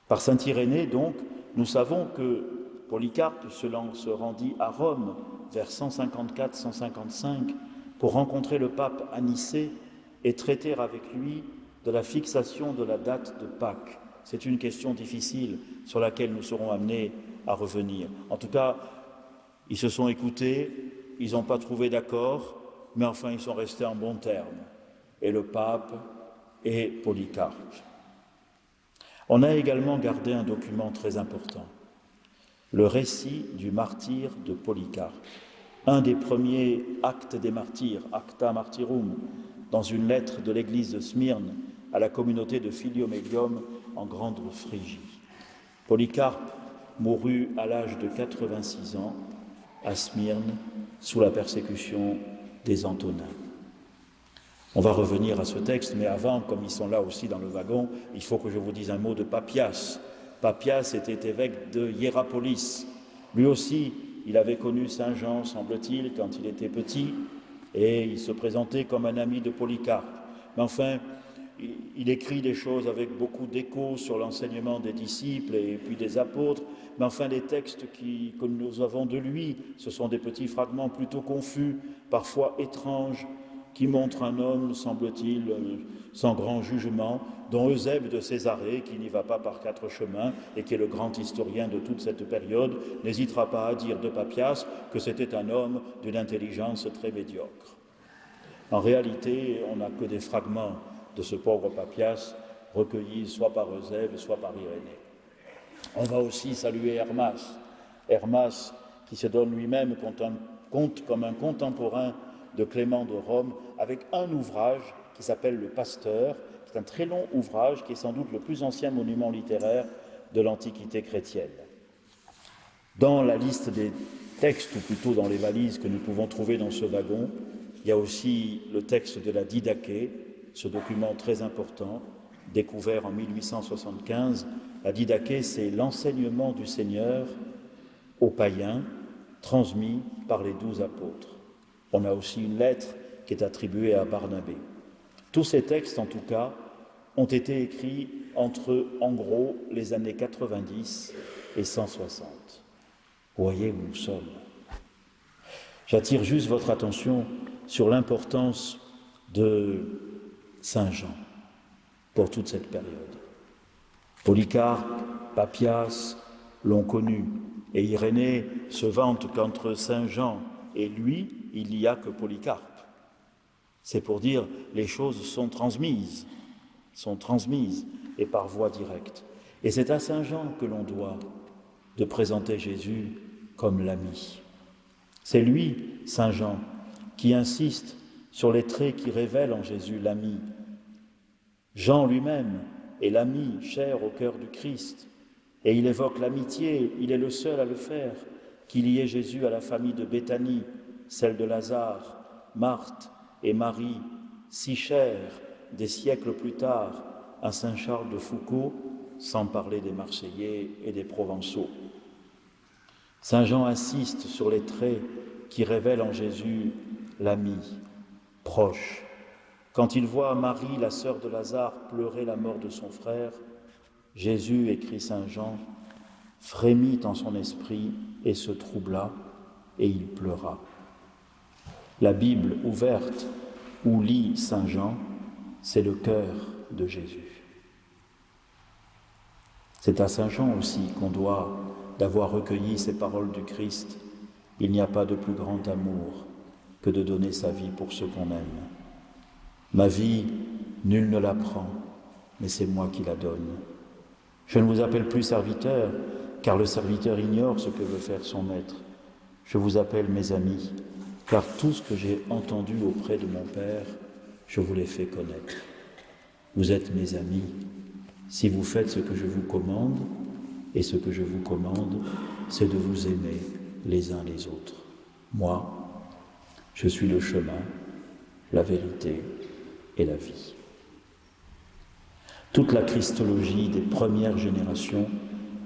Par saint Irénée, donc, nous savons que Polycarpe se rendit à Rome vers 154-155 pour rencontrer le pape à Nicée et traiter avec lui de la fixation de la date de Pâques. C'est une question difficile sur laquelle nous serons amenés à revenir. En tout cas, ils se sont écoutés, ils n'ont pas trouvé d'accord, mais enfin ils sont restés en bons termes. Et le pape et Polycarpe. On a également gardé un document très important, le récit du martyr de Polycarpe, un des premiers actes des martyrs, Acta Martyrum, dans une lettre de l'église de Smyrne à la communauté de Philiomélium en Grande Phrygie. Polycarpe mourut à l'âge de 86 ans à Smyrne sous la persécution des Antonins. On va revenir à ce texte, mais avant, comme ils sont là aussi dans le wagon, il faut que je vous dise un mot de Papias. Papias était évêque de Hiérapolis. Lui aussi, il avait connu Saint Jean, semble-t-il, quand il était petit, et il se présentait comme un ami de Polycarpe. Mais enfin, il écrit des choses avec beaucoup d'écho sur l'enseignement des disciples et puis des apôtres, mais enfin les textes que nous avons de lui, ce sont des petits fragments plutôt confus, parfois étranges, qui montrent un homme, semble-t-il, euh, sans grand jugement, dont Eusèbe de Césarée, qui n'y va pas par quatre chemins et qui est le grand historien de toute cette période, n'hésitera pas à dire de Papias que c'était un homme d'une intelligence très médiocre. En réalité, on n'a que des fragments de ce pauvre Papias, recueilli soit par Eusèbe, soit par Irénée. On va aussi saluer Hermas, Hermas qui se donne lui-même comme un contemporain de Clément de Rome, avec un ouvrage qui s'appelle Le Pasteur, c'est un très long ouvrage qui est sans doute le plus ancien monument littéraire de l'Antiquité chrétienne. Dans la liste des textes, ou plutôt dans les valises que nous pouvons trouver dans ce wagon, il y a aussi le texte de la Didaché, ce document très important, découvert en 1875. La Didaché, c'est l'enseignement du Seigneur aux païens, transmis par les douze apôtres. On a aussi une lettre qui est attribuée à Barnabé. Tous ces textes, en tout cas, ont été écrits entre, en gros, les années 90 et 160. Vous voyez où nous sommes. J'attire juste votre attention sur l'importance de Saint Jean pour toute cette période. Polycarpe, Papias l'ont connu, et Irénée se vante qu'entre Saint Jean et lui, il n'y a que Polycarpe. C'est pour dire les choses sont transmises, sont transmises et par voie directe. Et c'est à Saint Jean que l'on doit de présenter Jésus comme l'ami. C'est lui, Saint Jean, qui insiste sur les traits qui révèlent en Jésus l'ami. Jean lui-même est l'ami cher au cœur du Christ, et il évoque l'amitié, il est le seul à le faire, qui liait Jésus à la famille de Béthanie, celle de Lazare, Marthe et Marie, si chères des siècles plus tard à Saint Charles de Foucault, sans parler des Marseillais et des Provençaux. Saint Jean insiste sur les traits qui révèlent en Jésus l'ami, proche. Quand il voit Marie, la sœur de Lazare, pleurer la mort de son frère, Jésus, écrit Saint Jean, frémit en son esprit et se troubla, et il pleura. La Bible ouverte où lit Saint Jean, c'est le cœur de Jésus. C'est à Saint Jean aussi qu'on doit d'avoir recueilli ces paroles du Christ. Il n'y a pas de plus grand amour que de donner sa vie pour ceux qu'on aime. Ma vie, nul ne la prend, mais c'est moi qui la donne. Je ne vous appelle plus serviteur, car le serviteur ignore ce que veut faire son maître. Je vous appelle mes amis, car tout ce que j'ai entendu auprès de mon Père, je vous l'ai fait connaître. Vous êtes mes amis si vous faites ce que je vous commande, et ce que je vous commande, c'est de vous aimer les uns les autres. Moi, je suis le chemin, la vérité et la vie. Toute la Christologie des premières générations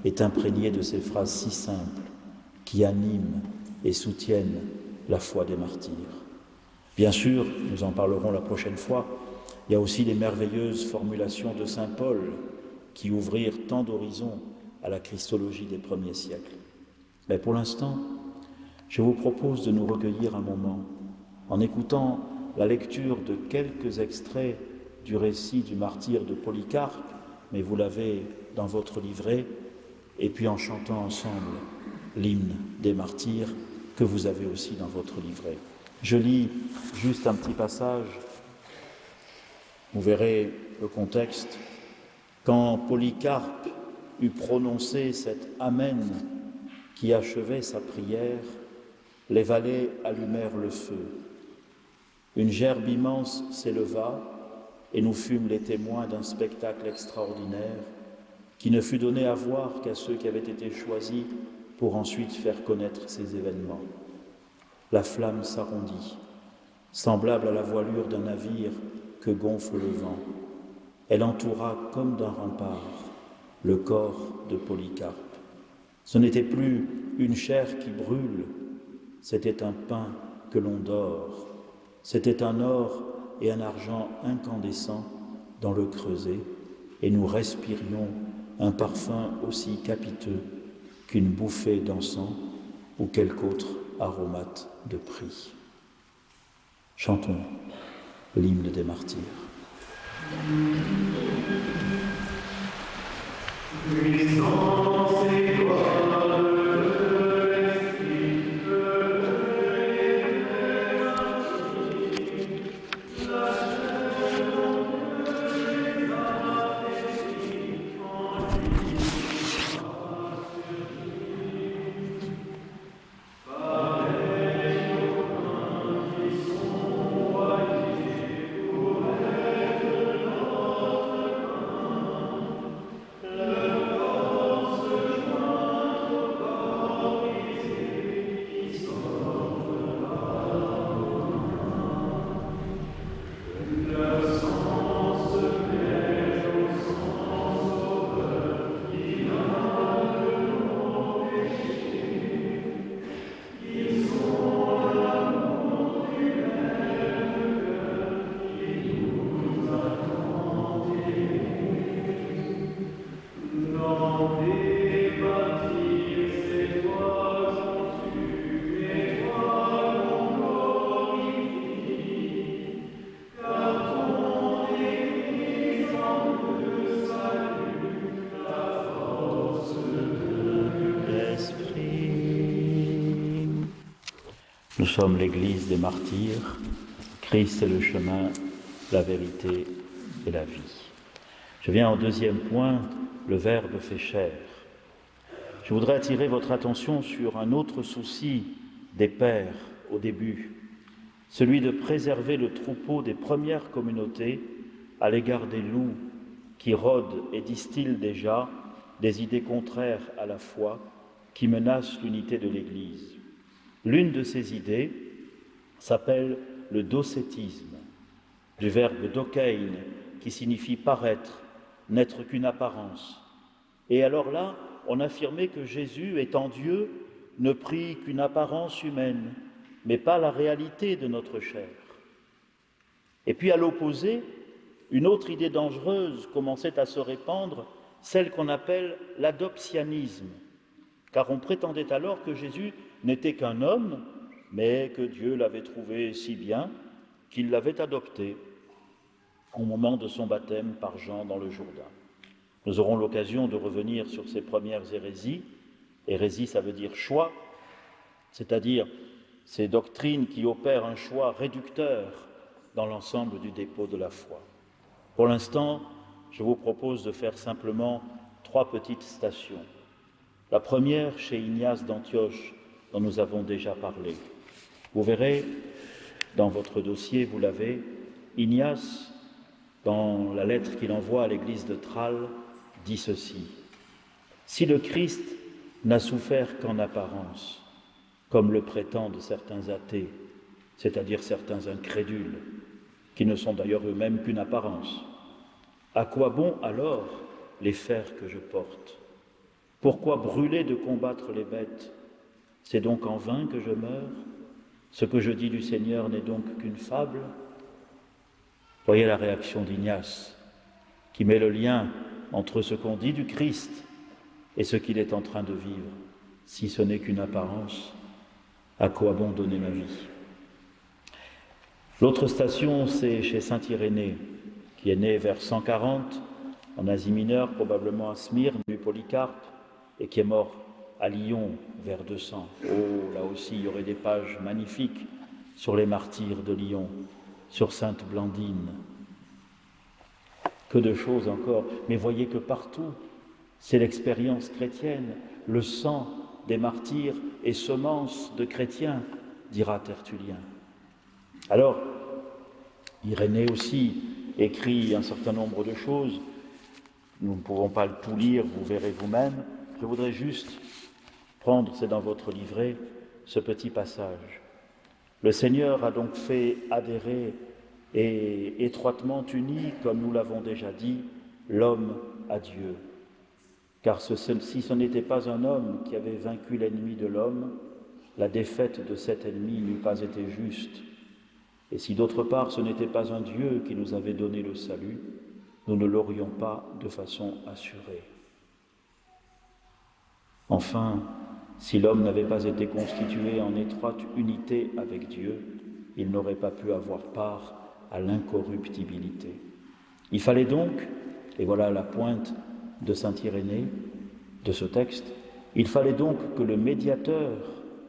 est imprégnée de ces phrases si simples qui animent et soutiennent la foi des martyrs. Bien sûr, nous en parlerons la prochaine fois, il y a aussi les merveilleuses formulations de Saint Paul qui ouvrirent tant d'horizons à la Christologie des premiers siècles. Mais pour l'instant, je vous propose de nous recueillir un moment en écoutant la lecture de quelques extraits du récit du martyr de Polycarpe, mais vous l'avez dans votre livret, et puis en chantant ensemble l'hymne des martyrs que vous avez aussi dans votre livret. Je lis juste un petit passage, vous verrez le contexte. Quand Polycarpe eut prononcé cet Amen qui achevait sa prière, les valets allumèrent le feu. Une gerbe immense s'éleva et nous fûmes les témoins d'un spectacle extraordinaire qui ne fut donné à voir qu'à ceux qui avaient été choisis pour ensuite faire connaître ces événements. La flamme s'arrondit, semblable à la voilure d'un navire que gonfle le vent. Elle entoura comme d'un rempart le corps de Polycarpe. Ce n'était plus une chair qui brûle, c'était un pain que l'on dort, c'était un or et un argent incandescent dans le creuset, et nous respirions un parfum aussi capiteux qu'une bouffée d'encens ou quelque autre aromate de prix. Chantons l'hymne des martyrs. Sommes l'Église des martyrs. Christ est le chemin, la vérité et la vie. Je viens au deuxième point, le Verbe fait chair. Je voudrais attirer votre attention sur un autre souci des pères au début, celui de préserver le troupeau des premières communautés à l'égard des loups qui rôdent et distillent déjà des idées contraires à la foi qui menacent l'unité de l'Église. L'une de ces idées s'appelle le docétisme, du verbe dokein, qui signifie paraître, n'être qu'une apparence. Et alors là, on affirmait que Jésus, étant Dieu, ne prit qu'une apparence humaine, mais pas la réalité de notre chair. Et puis à l'opposé, une autre idée dangereuse commençait à se répandre, celle qu'on appelle l'adoptianisme, car on prétendait alors que Jésus n'était qu'un homme, mais que Dieu l'avait trouvé si bien qu'il l'avait adopté au moment de son baptême par Jean dans le Jourdain. Nous aurons l'occasion de revenir sur ces premières hérésies. Hérésie, ça veut dire choix, c'est-à-dire ces doctrines qui opèrent un choix réducteur dans l'ensemble du dépôt de la foi. Pour l'instant, je vous propose de faire simplement trois petites stations. La première chez Ignace d'Antioche, dont nous avons déjà parlé. Vous verrez, dans votre dossier, vous l'avez, Ignace, dans la lettre qu'il envoie à l'église de Tralles, dit ceci. Si le Christ n'a souffert qu'en apparence, comme le prétendent certains athées, c'est-à-dire certains incrédules, qui ne sont d'ailleurs eux-mêmes qu'une apparence, à quoi bon alors les fers que je porte? Pourquoi brûler de combattre les bêtes C'est donc en vain que je meurs. Ce que je dis du Seigneur n'est donc qu'une fable. Voyez la réaction d'Ignace, qui met le lien entre ce qu'on dit du Christ et ce qu'il est en train de vivre. Si ce n'est qu'une apparence, à quoi bon donner ma vie? L'autre station, c'est chez Saint Irénée, qui est né vers 140 en Asie mineure, probablement à Smyrne, du Polycarpe, et qui est mort à Lyon vers 200. Oh, là aussi, il y aurait des pages magnifiques sur les martyrs de Lyon, sur Sainte Blandine, que de choses encore. Mais voyez que partout, c'est l'expérience chrétienne, le sang des martyrs et semence de chrétiens, dira Tertullien. Alors, Irénée aussi écrit un certain nombre de choses. Nous ne pouvons pas tout lire, vous verrez vous-même. Je voudrais juste prendre, c'est dans votre livret, ce petit passage. Le Seigneur a donc fait adhérer et étroitement uni, comme nous l'avons déjà dit, l'homme à Dieu. Car si ce n'était pas un homme qui avait vaincu l'ennemi de l'homme, la défaite de cet ennemi n'eût pas été juste. Et si d'autre part ce n'était pas un Dieu qui nous avait donné le salut, nous ne l'aurions pas de façon assurée. Enfin, si l'homme n'avait pas été constitué en étroite unité avec Dieu, il n'aurait pas pu avoir part à l'incorruptibilité. Il fallait donc, et voilà la pointe de Saint Irénée, de ce texte, il fallait donc que le médiateur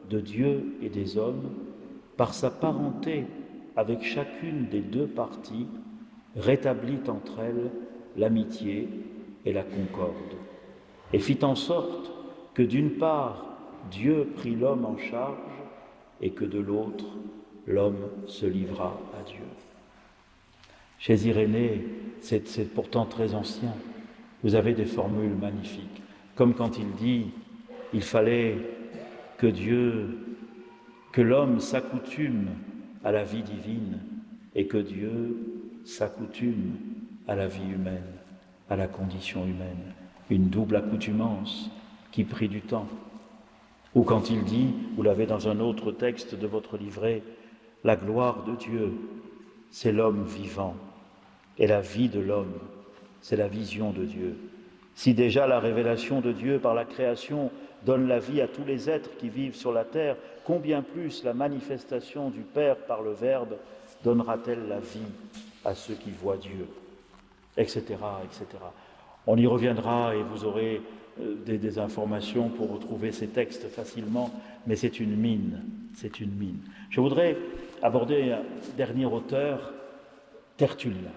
de Dieu et des hommes, par sa parenté avec chacune des deux parties, rétablit entre elles l'amitié et la concorde, et fit en sorte que d'une part Dieu prit l'homme en charge et que de l'autre l'homme se livra à Dieu. Chez Irénée, c'est pourtant très ancien. Vous avez des formules magnifiques, comme quand il dit il fallait que Dieu, que l'homme s'accoutume à la vie divine et que Dieu s'accoutume à la vie humaine, à la condition humaine. Une double accoutumance qui prit du temps. Ou quand il dit, vous l'avez dans un autre texte de votre livret, la gloire de Dieu, c'est l'homme vivant et la vie de l'homme, c'est la vision de Dieu. Si déjà la révélation de Dieu par la création donne la vie à tous les êtres qui vivent sur la terre, combien plus la manifestation du Père par le Verbe donnera-t-elle la vie à ceux qui voient Dieu Etc. etc. On y reviendra et vous aurez des, des, informations pour retrouver ces textes facilement, mais c'est une mine, c'est une mine. Je voudrais aborder un dernier auteur, Tertullien.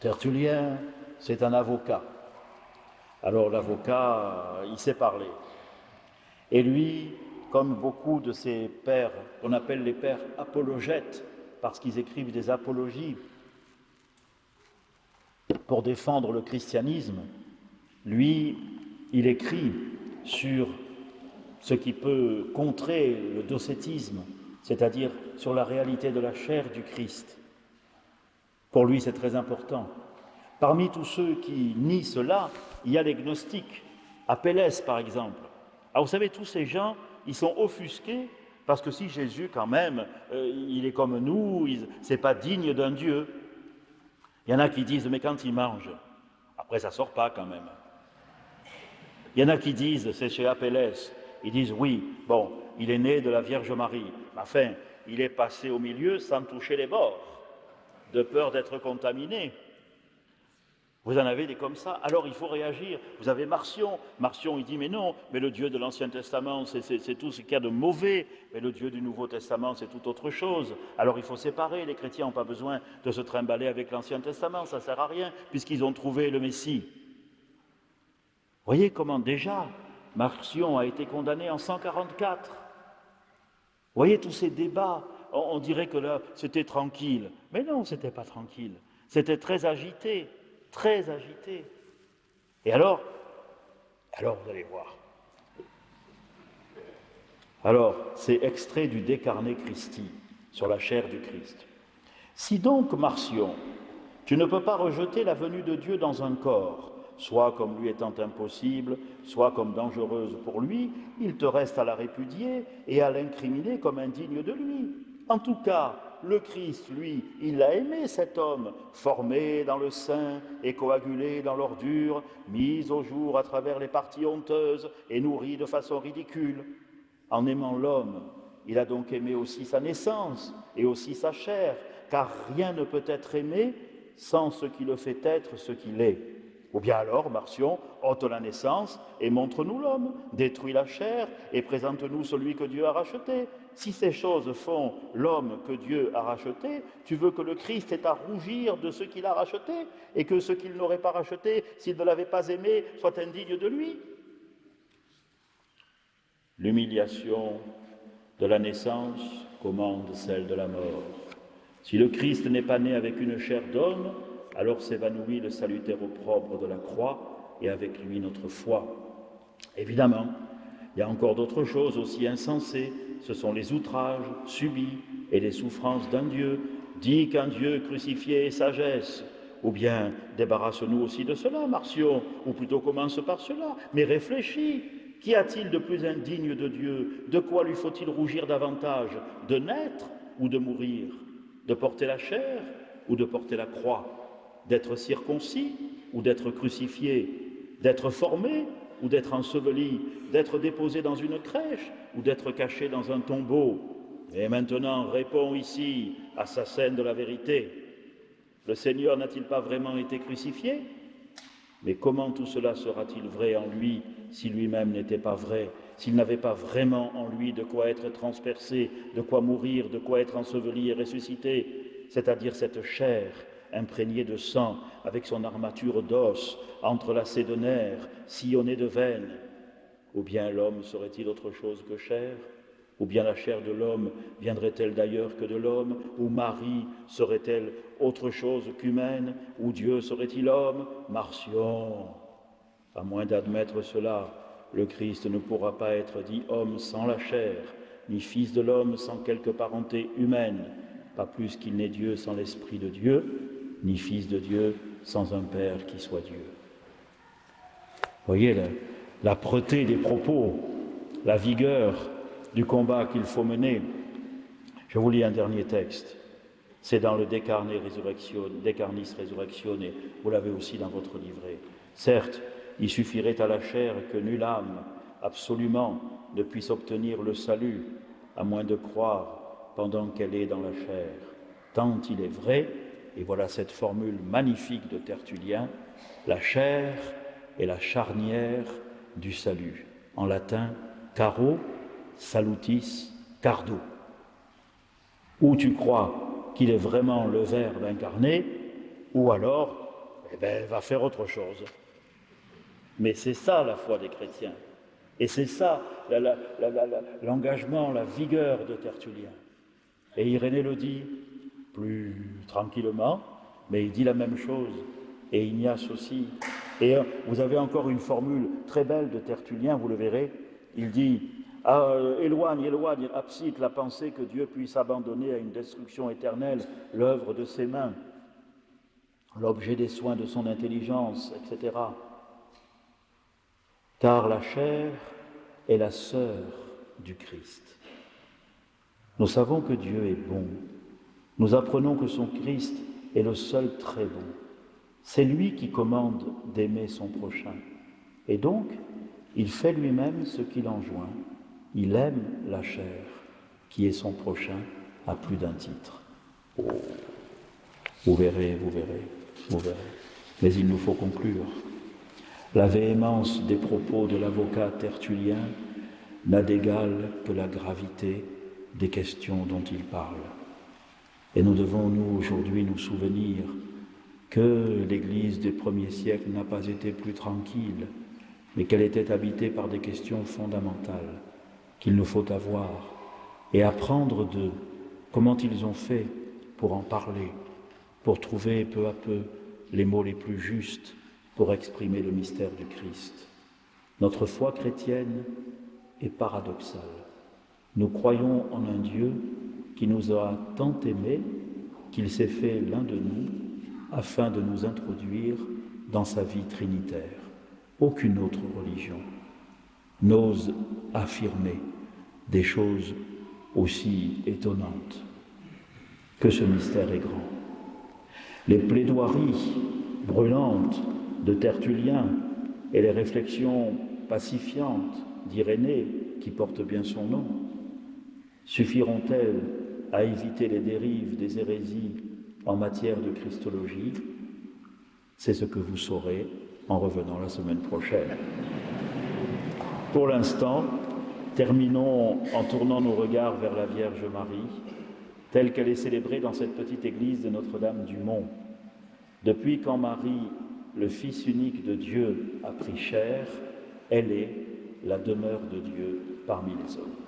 Tertullien, c'est un avocat. Alors l'avocat, il sait parler. Et lui, comme beaucoup de ces pères, qu'on appelle les pères apologètes, parce qu'ils écrivent des apologies pour défendre le christianisme, lui, il écrit sur ce qui peut contrer le docétisme, c'est-à-dire sur la réalité de la chair du Christ. Pour lui, c'est très important. Parmi tous ceux qui nient cela, il y a les gnostiques, Apelles par exemple. Alors vous savez, tous ces gens, ils sont offusqués parce que si Jésus, quand même, euh, il est comme nous, c'est pas digne d'un Dieu. Il y en a qui disent, mais quand il mange, après ça sort pas quand même. Il y en a qui disent, c'est chez Apelles, Ils disent oui, bon, il est né de la Vierge Marie. Enfin, il est passé au milieu sans toucher les bords, de peur d'être contaminé. Vous en avez des comme ça. Alors il faut réagir. Vous avez Marcion. Marcion, il dit, mais non, mais le Dieu de l'Ancien Testament, c'est tout ce qu'il y a de mauvais. Mais le Dieu du Nouveau Testament, c'est tout autre chose. Alors il faut séparer. Les chrétiens n'ont pas besoin de se trimballer avec l'Ancien Testament. Ça ne sert à rien, puisqu'ils ont trouvé le Messie. Voyez comment déjà Marcion a été condamné en 144. Voyez tous ces débats. On, dirait que là, c'était tranquille. Mais non, ce n'était pas tranquille. C'était très agité très agité. Et alors, alors vous allez voir. Alors, c'est extrait du Décarné Christi sur la chair du Christ. Si donc, Marcion, tu ne peux pas rejeter la venue de Dieu dans un corps, soit comme lui étant impossible, soit comme dangereuse pour lui, il te reste à la répudier et à l'incriminer comme indigne de lui. En tout cas, le Christ, lui, il a aimé cet homme, formé dans le sein et coagulé dans l'ordure, mis au jour à travers les parties honteuses et nourri de façon ridicule. En aimant l'homme, il a donc aimé aussi sa naissance et aussi sa chair, car rien ne peut être aimé sans ce qui le fait être ce qu'il est. Ou bien alors, Marcion, ôte la naissance et montre-nous l'homme, détruis la chair et présente-nous celui que Dieu a racheté. Si ces choses font l'homme que Dieu a racheté, tu veux que le Christ ait à rougir de ce qu'il a racheté et que ce qu'il n'aurait pas racheté, s'il ne l'avait pas aimé, soit indigne de lui? L'humiliation de la naissance commande celle de la mort. Si le Christ n'est pas né avec une chair d'homme, alors s'évanouit le salutaire opprobre de la croix et avec lui notre foi. Évidemment, il y a encore d'autres choses aussi insensées, ce sont les outrages subis et les souffrances d'un Dieu. Dit qu'un Dieu crucifié est sagesse, ou bien débarrasse-nous aussi de cela, Marcion, ou plutôt commence par cela, mais réfléchis. Qu'y a-t-il de plus indigne de Dieu? De quoi lui faut-il rougir davantage? De naître ou de mourir? De porter la chair ou de porter la croix? D'être circoncis ou d'être crucifié, d'être formé ou d'être enseveli, d'être déposé dans une crèche ou d'être caché dans un tombeau. Et maintenant, réponds ici, assassin de la vérité. Le Seigneur n'a-t-il pas vraiment été crucifié? Mais comment tout cela sera-t-il vrai en lui si lui-même n'était pas vrai, s'il n'avait pas vraiment en lui de quoi être transpercé, de quoi mourir, de quoi être enseveli et ressuscité, c'est-à-dire cette chair imprégné de sang, avec son armature d'os, entrelacée de nerfs, sillonnée de veines. Ou bien l'homme serait-il autre chose que chair? Ou bien la chair de l'homme viendrait-elle d'ailleurs que de l'homme? Ou Marie serait-elle autre chose qu'humaine? Ou Dieu serait-il homme? Marcion À moins d'admettre cela, le Christ ne pourra pas être dit homme sans la chair, ni fils de l'homme sans quelque parenté humaine, pas plus qu'il n'est Dieu sans l'Esprit de Dieu, ni fils de Dieu sans un Père qui soit Dieu. Voyez la des propos, la vigueur du combat qu'il faut mener. Je vous lis un dernier texte. C'est dans le Décarnis Résurrection, et vous l'avez aussi dans votre livret. Certes, il suffirait à la chair que nulle âme, absolument, ne puisse obtenir le salut, à moins de croire pendant qu'elle est dans la chair. Tant il est vrai et voilà cette formule magnifique de Tertullien, la chair est la charnière du salut. En latin, caro, salutis, cardo. Ou tu crois qu'il est vraiment le Verbe incarné, ou alors, eh ben, va faire autre chose. Mais c'est ça la foi des chrétiens. Et c'est ça l'engagement, la, vigueur de Tertullien. Et Irénée le dit, plus tranquillement, mais il dit la même chose. Et Ignace aussi. Et euh, vous avez encore une formule très belle de Tertullien, vous le verrez. Il dit ah, euh, éloigne, éloigne, absite la pensée que Dieu puisse abandonner à une destruction éternelle l'œuvre de ses mains, l'objet des soins de son intelligence, etc. Car la chair est la sœur du Christ. Nous savons que Dieu est bon, nous apprenons que son Christ est le seul très bon. C'est lui qui commande d'aimer son prochain. Et donc, il fait lui-même ce qu'il enjoint. Il aime la chair, qui est son prochain, à plus d'un titre. Oh. Vous verrez, vous verrez, vous verrez. Mais il nous faut conclure. La véhémence des propos de l'avocat Tertullien n'a d'égal que la gravité des questions dont il parle. Et nous devons, nous, aujourd'hui, nous souvenir que l'Église des premiers siècles n'a pas été plus tranquille, mais qu'elle était habitée par des questions fondamentales qu'il nous faut avoir et apprendre d'eux comment ils ont fait pour en parler, pour trouver peu à peu les mots les plus justes pour exprimer le mystère du Christ. Notre foi chrétienne est paradoxale. Nous croyons en un Dieu qui nous a tant aimés qu'il s'est fait l'un de nous afin de nous introduire dans sa vie trinitaire. Aucune autre religion n'ose affirmer des choses aussi étonnantes que ce mystère est grand. Les plaidoiries brûlantes de Tertullien et les réflexions pacifiantes d'Irénée, qui porte bien son nom, suffiront-elles à éviter les dérives des hérésies en matière de Christologie C'est ce que vous saurez en revenant la semaine prochaine. Pour l'instant, terminons en tournant nos regards vers la Vierge Marie, telle qu'elle est célébrée dans cette petite église de Notre-Dame du Mont. Depuis quand Marie, le Fils unique de Dieu, a pris chair, elle est la demeure de Dieu parmi les hommes.